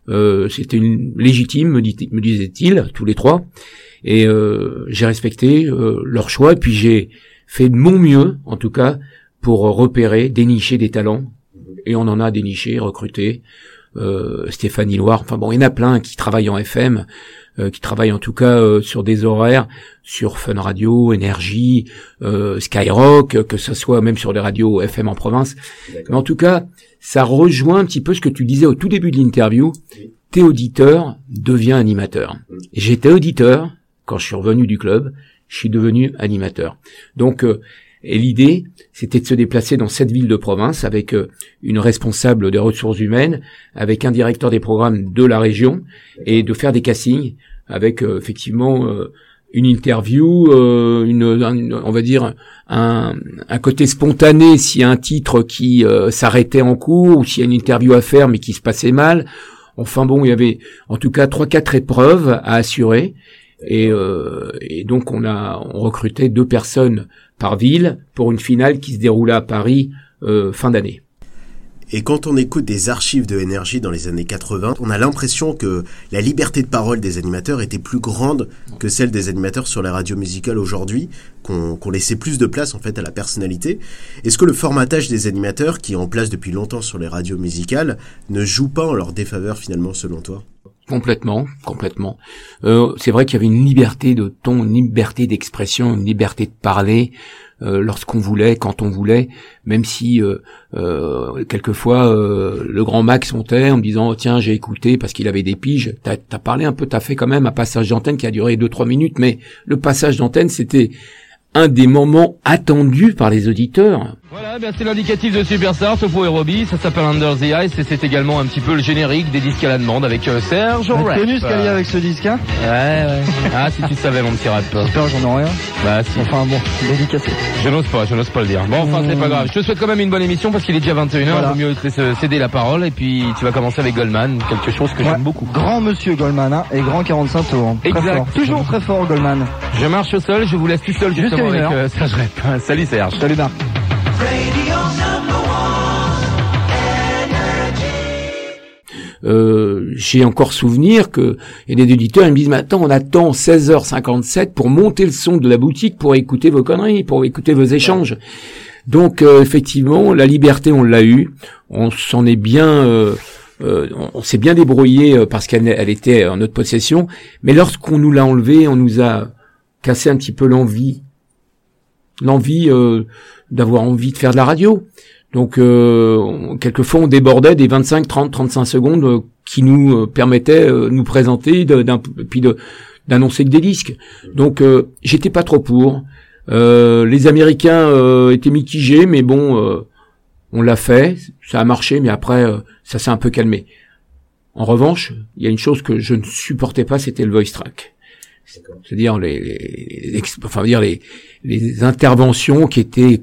Euh, c'était une légitime, me, me disait-il, tous les trois et euh, j'ai respecté euh, leur choix, et puis j'ai fait de mon mieux, en tout cas, pour repérer, dénicher des talents, et on en a déniché, recruté. Euh, Stéphanie Loire, enfin bon, il y en a plein qui travaillent en FM, euh, qui travaillent en tout cas euh, sur des horaires, sur Fun Radio, Énergie, Skyrock, que ce soit même sur les radios FM en province. Mais en tout cas, ça rejoint un petit peu ce que tu disais au tout début de l'interview. T'es auditeur, deviens animateur. J'étais auditeur, quand je suis revenu du club, je suis devenu animateur. Donc, euh, l'idée, c'était de se déplacer dans cette ville de province avec euh, une responsable des ressources humaines, avec un directeur des programmes de la région, et de faire des castings avec euh, effectivement une interview, une, on va dire un, un côté spontané s'il y a un titre qui s'arrêtait en cours ou s'il y a une interview à faire mais qui se passait mal. Enfin bon, il y avait en tout cas trois quatre épreuves à assurer et, euh, et, donc on a on recrutait deux personnes par ville pour une finale qui se déroula à Paris euh, fin d'année. Et quand on écoute des archives de énergie dans les années 80, on a l'impression que la liberté de parole des animateurs était plus grande que celle des animateurs sur les radios musicales aujourd'hui, qu'on laissait plus de place en fait à la personnalité. Est-ce que le formatage des animateurs, qui est en place depuis longtemps sur les radios musicales, ne joue pas en leur défaveur finalement selon toi? Complètement, complètement. Euh, c'est vrai qu'il y avait une liberté de ton, une liberté d'expression, une liberté de parler euh, lorsqu'on voulait, quand on voulait, même si euh, quelquefois le grand Max montait en me disant tiens j'ai écouté parce qu'il avait des piges. T'as as parlé un peu, t'as fait quand même un passage d'antenne qui a duré deux trois minutes, mais le passage d'antenne c'était un des moments attendus par les auditeurs. Voilà, ben c'est l'indicatif de Superstar, Topo et Robbie, ça s'appelle Under the Ice et c'est également un petit peu le générique des disques à la demande avec euh, Serge T'as connu ce qu'il y a avec ce disque hein Ouais, ouais. Ah, si tu savais mon petit rap. J'espère j'en ai rien. Bah si. Enfin bon, dédicacé. Je n'ose pas, je n'ose pas le dire. Bon, enfin c'est pas grave. Je te souhaite quand même une bonne émission parce qu'il est déjà 21h, voilà. vaut mieux te céder la parole et puis tu vas commencer avec Goldman, quelque chose que j'aime beaucoup. Grand monsieur Goldman hein, et grand 45 tours. Exact. Toujours très fort Goldman. Je marche au sol, je vous laisse tout seul justement avec euh, Serge Rep. Salut Serge. Salut Marc. Euh, j'ai encore souvenir que et des éditeurs ils me disent mais attends on attend 16h57 pour monter le son de la boutique pour écouter vos conneries pour écouter vos échanges. Donc euh, effectivement la liberté on l'a eu. On s'en est bien euh, euh on, s'est bien débrouillé parce qu'elle elle était en notre possession. Mais lorsqu'on nous l'a enlevé on nous a cassé un petit peu l'envie l'envie d'avoir envie de faire de la radio donc euh, quelquefois on débordait des 25, 30, 35 secondes euh, qui nous euh, permettaient de nous présenter, d'un, puis de, d'annoncer que des disques. Donc j'étais pas trop pour. les Américains étaient mitigés, mais bon, on l'a fait, ça a marché, mais après ça s'est un peu calmé. En revanche, il y a une chose que je ne supportais pas, c'était le voice track. C'est-à-dire les, les, enfin dire les, les interventions qui étaient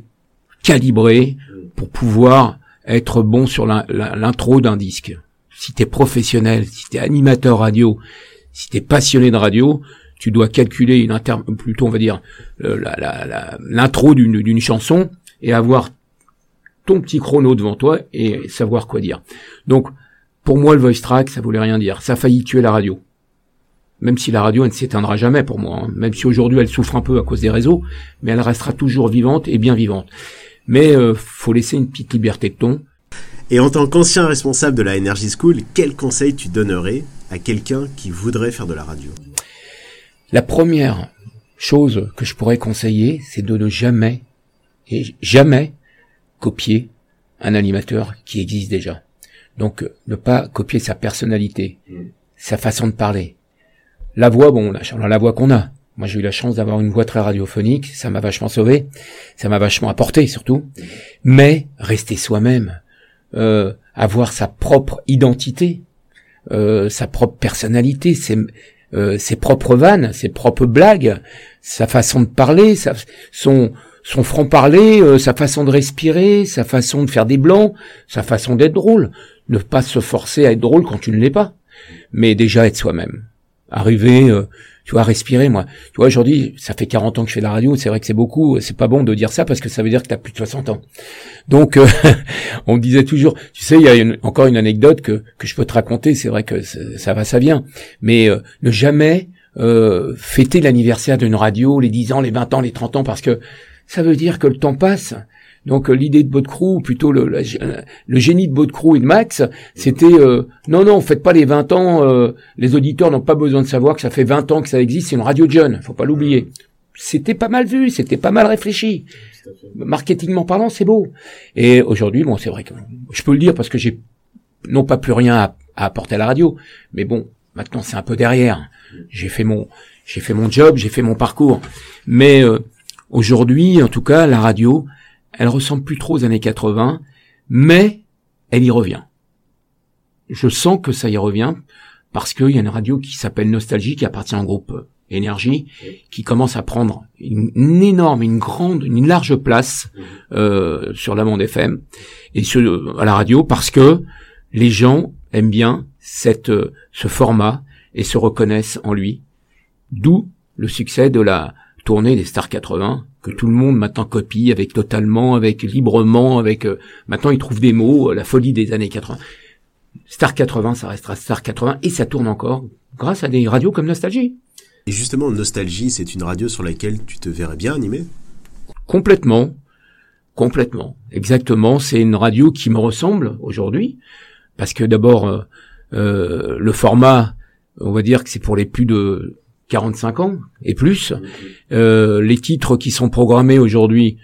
calibrées pour pouvoir être bon sur l'intro d'un disque. si t'es professionnel, si t'es animateur radio, si t'es passionné de radio, tu dois calculer une inter plutôt on va dire l'intro d'une d'une chanson et avoir ton petit chrono devant toi et savoir quoi dire. Donc pour moi le voice track ça voulait rien dire, ça a failli tuer la radio. Même si la radio elle ne s'éteindra jamais pour moi, hein. même si aujourd'hui elle souffre un peu à cause des réseaux, mais elle restera toujours vivante et bien vivante. Mais euh, faut laisser une petite liberté de ton. Et en tant qu'ancien responsable de la Energy School, quel conseil tu donnerais à quelqu'un qui voudrait faire de la radio? La première chose que je pourrais conseiller, c'est de ne jamais et jamais copier un animateur qui existe déjà. Donc, euh, ne pas copier sa personnalité, sa façon de parler. La voix, bon, la, la voix qu'on a. Moi, j'ai eu la chance d'avoir une voix très radiophonique, ça m'a vachement sauvé, ça m'a vachement apporté surtout. Mais rester soi-même, euh, avoir sa propre identité, euh, sa propre personnalité, ses, euh, ses propres vannes, ses propres blagues, sa façon de parler, sa, son, son franc-parler, euh, sa façon de respirer, sa façon de faire des blancs, sa façon d'être drôle. Ne pas se forcer à être drôle quand tu ne l'es pas, mais déjà être soi-même. Arriver, euh, tu vois, respirer, moi. Tu vois, aujourd'hui, ça fait 40 ans que je fais de la radio, c'est vrai que c'est beaucoup, c'est pas bon de dire ça parce que ça veut dire que tu as plus de 60 ans. Donc, euh, on disait toujours, tu sais, il y a encore une anecdote que, je peux te raconter, c'est vrai que ça va, ça vient, mais euh, ne jamais euh, fêter l'anniversaire d'une radio, les 10 ans, les 20 ans, les 30 ans, parce que ça veut dire que le temps passe. Donc euh, l'idée de ou plutôt le, la- le génie de Baudecroux et de Max, c'était euh, non non, faites pas les 20 ans. euh, les auditeurs n'ont pas besoin de savoir que ça fait 20 ans que ça existe. C'est une radio de jeunes, faut pas l'oublier. C'était pas mal vu, c'était pas mal réfléchi. Marketingment parlant, c'est beau. Et aujourd'hui, bon, c'est vrai que je peux le dire parce que j'ai non pas plus rien à, à apporter à la radio, mais bon, maintenant c'est un peu derrière. J'ai fait mon j'ai fait mon job, j'ai fait mon parcours. Mais euh, aujourd'hui, en tout cas, la radio, elle ressemble plus trop aux années 80, mais elle y revient. Je sens que ça y revient parce qu'il y a une radio qui s'appelle Nostalgie, qui appartient au groupe Énergie, qui commence à prendre une, une énorme, une grande, une large place euh, sur la bande FM et sur, à la radio parce que les gens aiment bien cette, euh, ce format et se reconnaissent en lui. D'où le succès de la tournée des Stars 80 que tout le monde maintenant copie avec totalement, avec librement, avec euh, maintenant ils trouvent des mots, euh, la folie des années 80. Star 80, ça restera Star 80 et ça tourne encore grâce à des radios comme Nostalgie. Et justement, Nostalgie, c'est une radio sur laquelle tu te verrais bien animé? Complètement, complètement, exactement. C'est une radio qui me ressemble aujourd'hui parce que d'abord euh, euh, le format, on va dire que c'est pour les plus de 45 ans et plus. Euh, les titres qui sont programmés aujourd'hui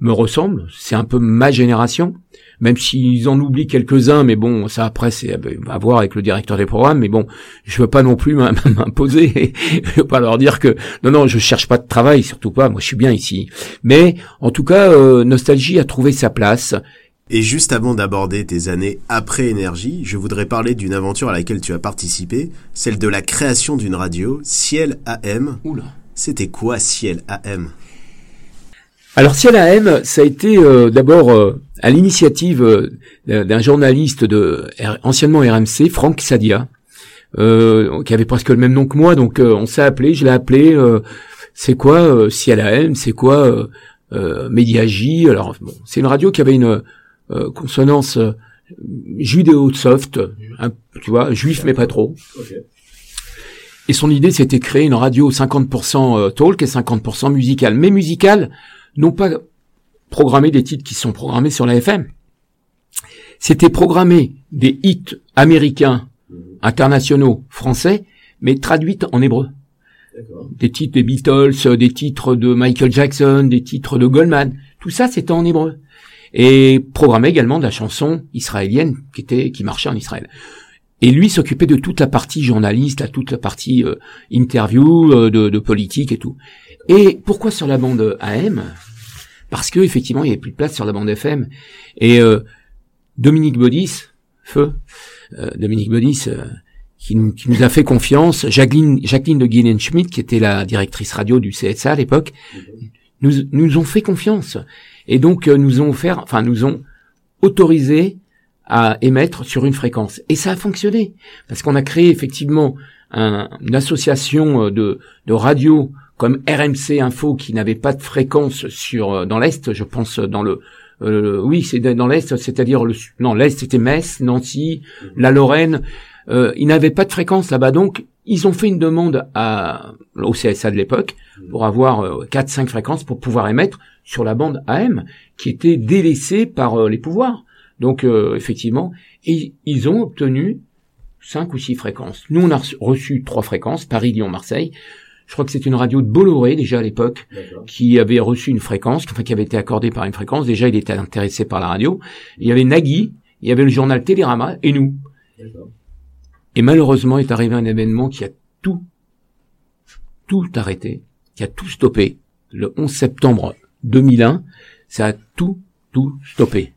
me ressemblent. C'est un peu ma génération, même s'ils en oublient quelques-uns. Mais bon, ça après c'est à voir avec le directeur des programmes. Mais bon, je veux pas non plus m'im- m'imposer. je veux pas leur dire que non, non, je cherche pas de travail, surtout pas. Moi, je suis bien ici. Mais en tout cas, euh, Nostalgie a trouvé sa place. Et juste avant d'aborder tes années après énergie, je voudrais parler d'une aventure à laquelle tu as participé, celle de la création d'une radio, Ciel AM. Oula. C'était quoi Ciel AM Alors Ciel AM, ça a été euh, d'abord euh, à l'initiative euh, d'un journaliste de R- anciennement RMC, Franck Sadia, euh, qui avait presque le même nom que moi, donc euh, on s'est appelé, je l'ai appelé. euh, c'est quoi euh, Ciel AM C'est quoi euh, euh, Média J Alors bon, c'est une radio qui avait une euh, consonance euh, judéo-soft, tu vois, juif mais pas trop. Et son idée, c'était créer une radio 50% euh, talk et 50% musicale. Mais musicale, non pas programmer des titres qui sont programmés sur la FM. C'était programmer des hits américains, internationaux, français, mais traduites en hébreu. Des titres des Beatles, euh, des titres de Michael Jackson, des titres de Goldman. Tout ça, c'était en hébreu. Et programmer également de la chanson israélienne qui était, qui marchait en Israël. Et lui s'occupait de toute la partie journaliste, à toute la partie euh, interview, euh, de, de politique et tout. Et pourquoi sur la bande AM Parce que effectivement, il n'y avait plus de place sur la bande FM. Et euh, Dominique Baudis, feu, euh, Dominique Baudis, euh, qui, nous- qui nous a fait confiance, Jacqueline, Jacqueline de Guillen-Schmidt, qui était la directrice radio du CSA à l'époque, nous, nous ont fait confiance. Et donc, euh, nous ont offert, enfin, nous ont autorisé à émettre sur une fréquence. Et ça a fonctionné, parce qu'on a créé effectivement un- une association euh, de, de radio comme RMC Info qui n'avait pas de fréquence sur euh, dans l'est, je pense euh, dans le euh, oui c'est dans l'est, c'est-à-dire le non l'est c'était Metz, Nancy, la Lorraine, euh, ils n'avaient pas de fréquence là-bas donc ils ont fait une demande à au CSA de l'époque pour avoir euh, 4-5 fréquences pour pouvoir émettre sur la bande AM qui était délaissée par euh, les pouvoirs. Donc euh, effectivement, et ils ont obtenu cinq ou six fréquences. Nous, on a reçu- reçu trois fréquences, Paris, Lyon, Marseille. Je crois que c'est une radio de Bolloré déjà à l'époque qui avait reçu une fréquence, enfin qui avait été accordée par une fréquence. Déjà, il était intéressé par la radio. Il y avait Nagui, il y avait le journal Télérama et nous. Et malheureusement, est arrivé un événement qui a tout, tout arrêté, qui a tout stoppé. Le 11 septembre 2001, ça a tout, tout stoppé.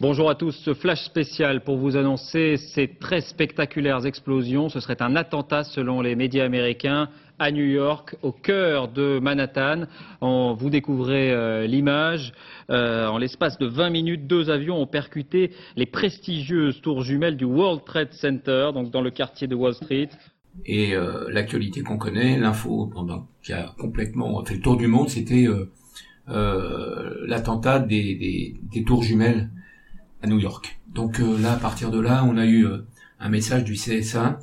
Bonjour à tous, ce flash spécial pour vous annoncer ces très spectaculaires explosions. Ce serait un attentat selon les médias américains à New York, au cœur de Manhattan. Vous découvrez euh, l'image. Euh, en l'espace de 20 minutes, deux avions ont percuté les prestigieuses tours jumelles du World Trade Center, donc dans le quartier de Wall Street. Et euh, l'actualité qu'on connaît, l'info qui a complètement fait le tour du monde, c'était l'attentat des, tours jumelles à New York. Donc là, à partir de là, on a eu un message du CSA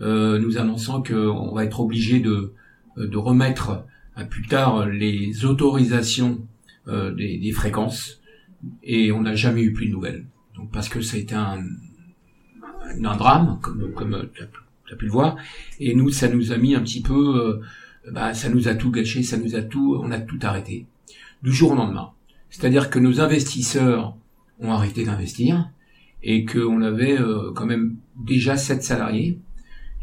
nous annonçant qu'on va être obligé de, de remettre à plus tard les autorisations euh, des, des fréquences et on n'a jamais eu plus de nouvelles. Donc parce que ça a été un, un drame, comme, comme tu as, pu le voir, et nous, ça nous a mis un petit peu, euh, bah, ça nous a tout gâché, ça nous a tout, on a tout arrêté du jour au lendemain. C'est-à-dire que nos investisseurs ont arrêté d'investir et qu'on avait euh, quand même déjà sept salariés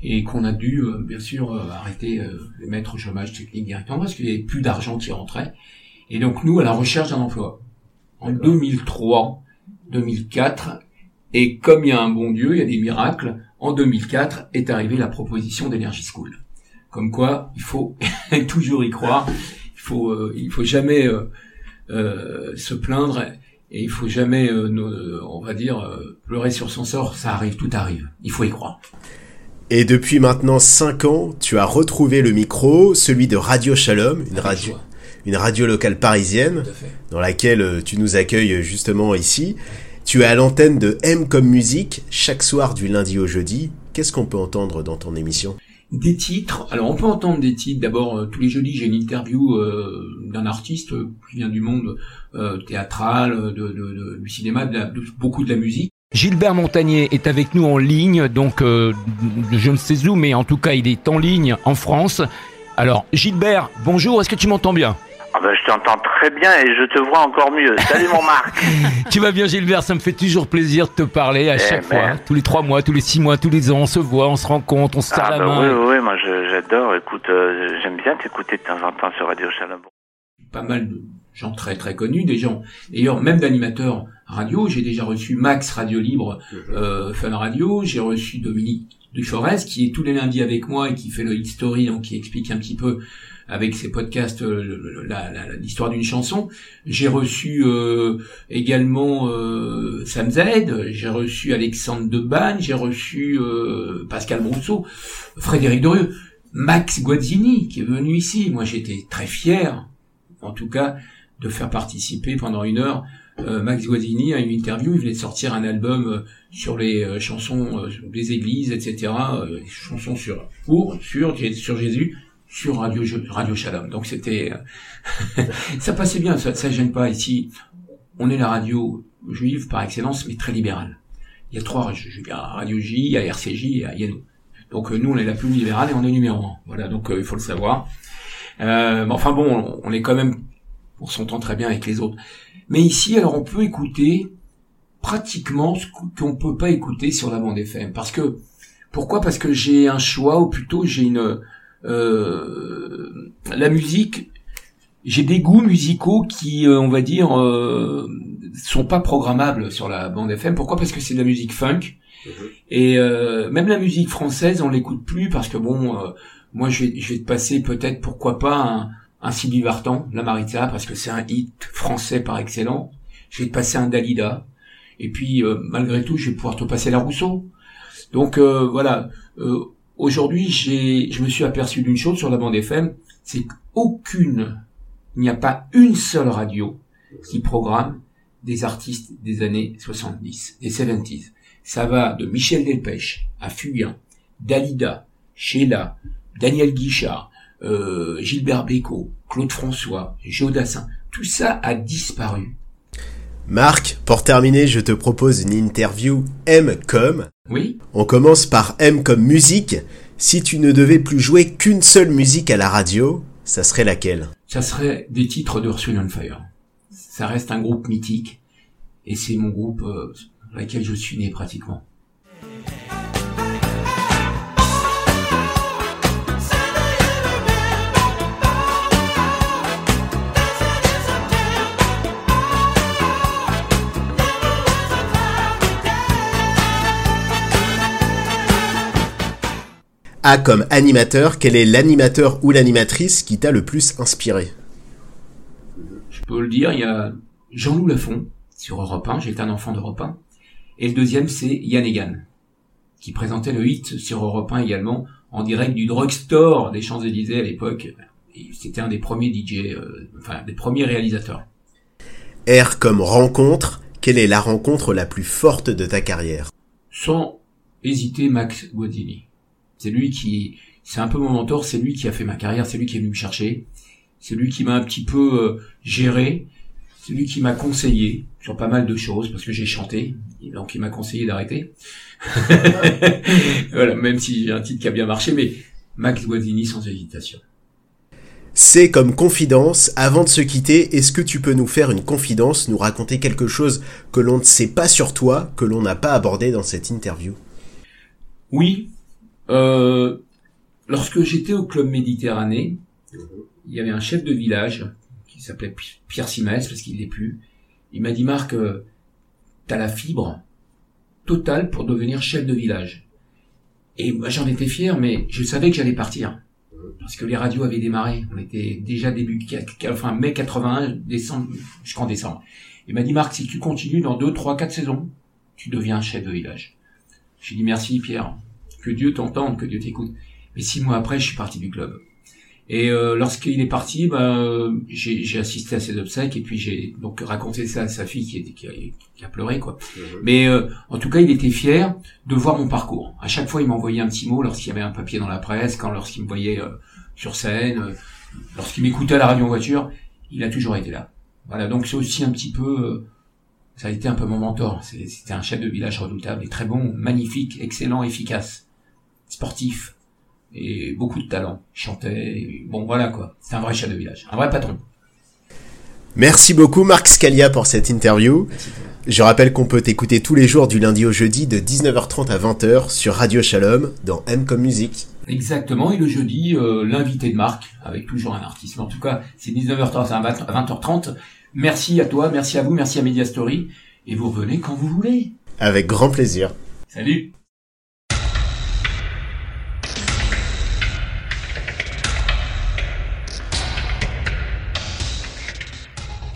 et qu'on a dû euh, bien sûr euh, arrêter euh, les mettre au chômage technique directement parce qu'il n'y avait plus d'argent qui rentrait. Et donc nous à la recherche d'un emploi. En 2003, 2004, et comme il y a un bon Dieu, il y a des miracles, en 2004 est arrivée la proposition d'Energy School. Comme quoi, il faut toujours y croire, il faut, euh, il faut jamais euh, euh, se plaindre et il faut jamais, euh, on va dire, euh, pleurer sur son sort. Ça arrive, tout arrive. Il faut y croire. Et depuis maintenant 5 ans, tu as retrouvé le micro, celui de Radio Shalom, une radio, une radio locale parisienne, dans laquelle euh, tu nous accueilles euh, justement ici. Tu es à l'antenne de M comme musique, chaque soir du lundi au jeudi. Qu'est-ce qu'on peut entendre dans ton émission? Des titres. Alors on peut entendre des titres. D'abord euh, tous les jeudis j'ai une interview euh, d'un artiste qui vient du monde euh, théâtral, de, de- de- du cinéma, de, la- beaucoup de la musique. Gilbert Montagnier est avec nous en ligne, donc euh, je ne sais où, mais en tout cas il est en ligne en France. Alors Gilbert, bonjour, est-ce que tu m'entends bien? Ah ben, je t'entends très bien et je te vois encore mieux. Salut mon Marc. Tu vas bien Gilbert, ça me fait toujours plaisir de te parler à Eh chaque ben. fois. hein. Tous les trois mois, tous les six mois, tous les ans, on se voit, on se rencontre, on se serre Ah la bah main. oui, oui, oui, moi j'adore. Écoute, euh, j'aime bien t'écouter de temps en temps sur Radio Shalom. pas mal de gens très très connus, des gens d'ailleurs même d'animateurs radio. J'ai déjà reçu Max Radio Libre, euh, Fun Radio. J'ai reçu Dominique Duforest qui est tous les lundis avec moi et qui fait le hit story, donc qui explique un petit peu avec ses podcasts euh, l'histoire d'une chanson. J'ai reçu euh, également euh, Sam Z, j'ai reçu Alexandre Debagne, j'ai reçu euh, Pascal Brousseau, Frédéric Dorieux, Max Guazzini qui est venu ici. Moi j'étais très fier en tout cas, de faire participer pendant une heure euh, Max Guazzini à une interview. Il venait de sortir un album euh, sur les euh, chansons euh, des églises, etc. chansons sur pour, sur, sur Jésus, sur Radio, Radio Shalom. Donc c'était, ça passait bien, ça, ça gêne pas. Ici, on est la radio juive par excellence, mais très libérale. Il y a trois. Il y a Radio J, il y a RCJ, il y nous. Donc nous, on est la plus libérale et on est numéro un. Voilà, donc euh, il faut le savoir. Euh, mais enfin bon, on, on est quand même, on s'entend très bien avec les autres. Mais ici, alors on peut écouter pratiquement ce qu'on peut pas écouter sur la bande FM. Parce que pourquoi? Parce que j'ai un choix, ou plutôt j'ai une euh, la musique. J'ai des goûts musicaux qui, euh, on va dire, euh, sont pas programmables sur la bande FM. Pourquoi? Parce que c'est de la musique funk. Et euh, même la musique française, on l'écoute plus parce que bon, euh, moi je vais, je vais te passer peut-être pourquoi pas un, un Sylvie Vartan, La Maritza, parce que c'est un hit français par excellence. Je vais te passer un Dalida. Et puis, euh, malgré tout, je vais pouvoir te passer la Rousseau. Donc euh, voilà. Euh, aujourd'hui, je me suis aperçu d'une chose sur la bande FM, c'est qu'aucune, il n'y a pas une seule radio qui programme des artistes des années 70, des 70s. Ça va de Michel Delpech à Fugain, Dalida, Sheila, Daniel Guichard, euh, Gilbert Bécaud, Claude François, Jodassin. Tout ça a disparu. Marc, pour terminer, je te propose une interview M comme. Oui. On commence par M comme musique. Si tu ne devais plus jouer qu'une seule musique à la radio, ça serait laquelle? Ça serait des titres de Earth, and Fire. Ça reste un groupe mythique et c'est mon groupe euh, dans lequel je suis né pratiquement. A comme animateur, quel est l'animateur ou l'animatrice qui t'a le plus inspiré? Je peux le dire, il y a Jean-Loup Lafont sur Europe 1, j'étais un enfant d'Europe 1. Et le deuxième, c'est Yann Egan, qui présentait le hit sur Europe 1 également, en direct du drugstore des Champs-Élysées à l'époque. C'était un des premiers DJ, euh, enfin des premiers réalisateurs. R comme rencontre, quelle est la rencontre la plus forte de ta carrière? Sans hésiter, Max Guazzini. C'est lui qui, c'est un peu mon mentor, c'est lui qui a fait ma carrière, c'est lui qui est venu me chercher, c'est lui qui m'a un petit peu euh, géré, c'est lui qui m'a conseillé sur pas mal de choses parce que j'ai chanté, et donc il m'a conseillé d'arrêter. voilà, même si j'ai un titre qui a bien marché, mais Max Guazzini sans hésitation. C'est comme confidence, avant de se quitter, est-ce que tu peux nous faire une confidence, nous raconter quelque chose que l'on ne sait pas sur toi, que l'on n'a pas abordé dans cette interview? Oui, euh, lorsque j'étais au club Méditerranée, il y avait un chef de village qui s'appelait Pi- Pierre Simès parce qu'il l'est plus. Il m'a dit Marc, euh, t'as la fibre totale pour devenir chef de village. Et moi j'en étais fier, mais je savais que j'allais partir parce que les radios avaient démarré. On était déjà début, enfin mai 81, décembre jusqu'en décembre. Il m'a dit Marc, si tu continues dans deux, trois, quatre saisons, tu deviens chef de village. J'ai dit merci Pierre, que Dieu t'entende, que Dieu t'écoute. Mais six mois après, je suis parti du club. Et euh, lorsqu'il est parti, bah, j'ai j'ai assisté à ses obsèques et puis j'ai donc raconté ça à sa fille qui, qui, a, qui a pleuré quoi. Mais euh, en tout cas, il était fier de voir mon parcours. À chaque fois, il m'envoyait un petit mot lorsqu'il y avait un papier dans la presse, quand lorsqu'il me voyait euh, sur scène, euh, lorsqu'il m'écoutait à la radio en voiture, il a toujours été là. Voilà, donc c'est aussi un petit peu, euh, ça a été un peu mon mentor. C'est- C'était un chef de village redoutable et très bon, magnifique, excellent, efficace, sportif et beaucoup de talent. Il chantait, et bon voilà quoi. C'est un vrai chef de village, un vrai patron. Merci beaucoup Marc Scalia pour cette interview. Je rappelle qu'on peut t'écouter tous les jours du lundi au jeudi de 19h30 à 20h sur Radio Shalom dans M comme musique. Exactement, et le jeudi, euh, l'invité de Marc, avec toujours un artiste. Mais en tout cas, c'est 19h30 à 20 à 20h30. Merci à toi, merci à vous, merci à Media Story, et vous revenez quand vous voulez. Avec grand plaisir. Salut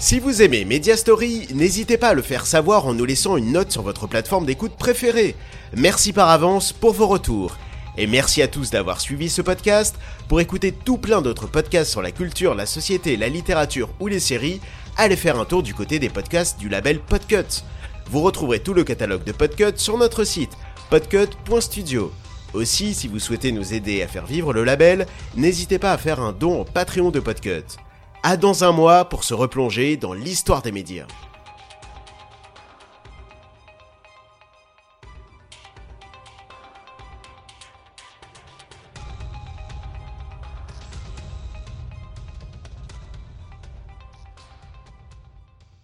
Si vous aimez Media Story, n'hésitez pas à le faire savoir en nous laissant une note sur votre plateforme d'écoute préférée. Merci par avance pour vos retours. Et merci à tous d'avoir suivi ce podcast. Pour écouter tout plein d'autres podcasts sur la culture, la société, la littérature ou les séries, allez faire un tour du côté des podcasts du label Podcut. Vous retrouverez tout le catalogue de Podcut sur notre site podcut.studio. Aussi, si vous souhaitez nous aider à faire vivre le label, n'hésitez pas à faire un don au Patreon de Podcut. À dans un mois pour se replonger dans l'histoire des médias.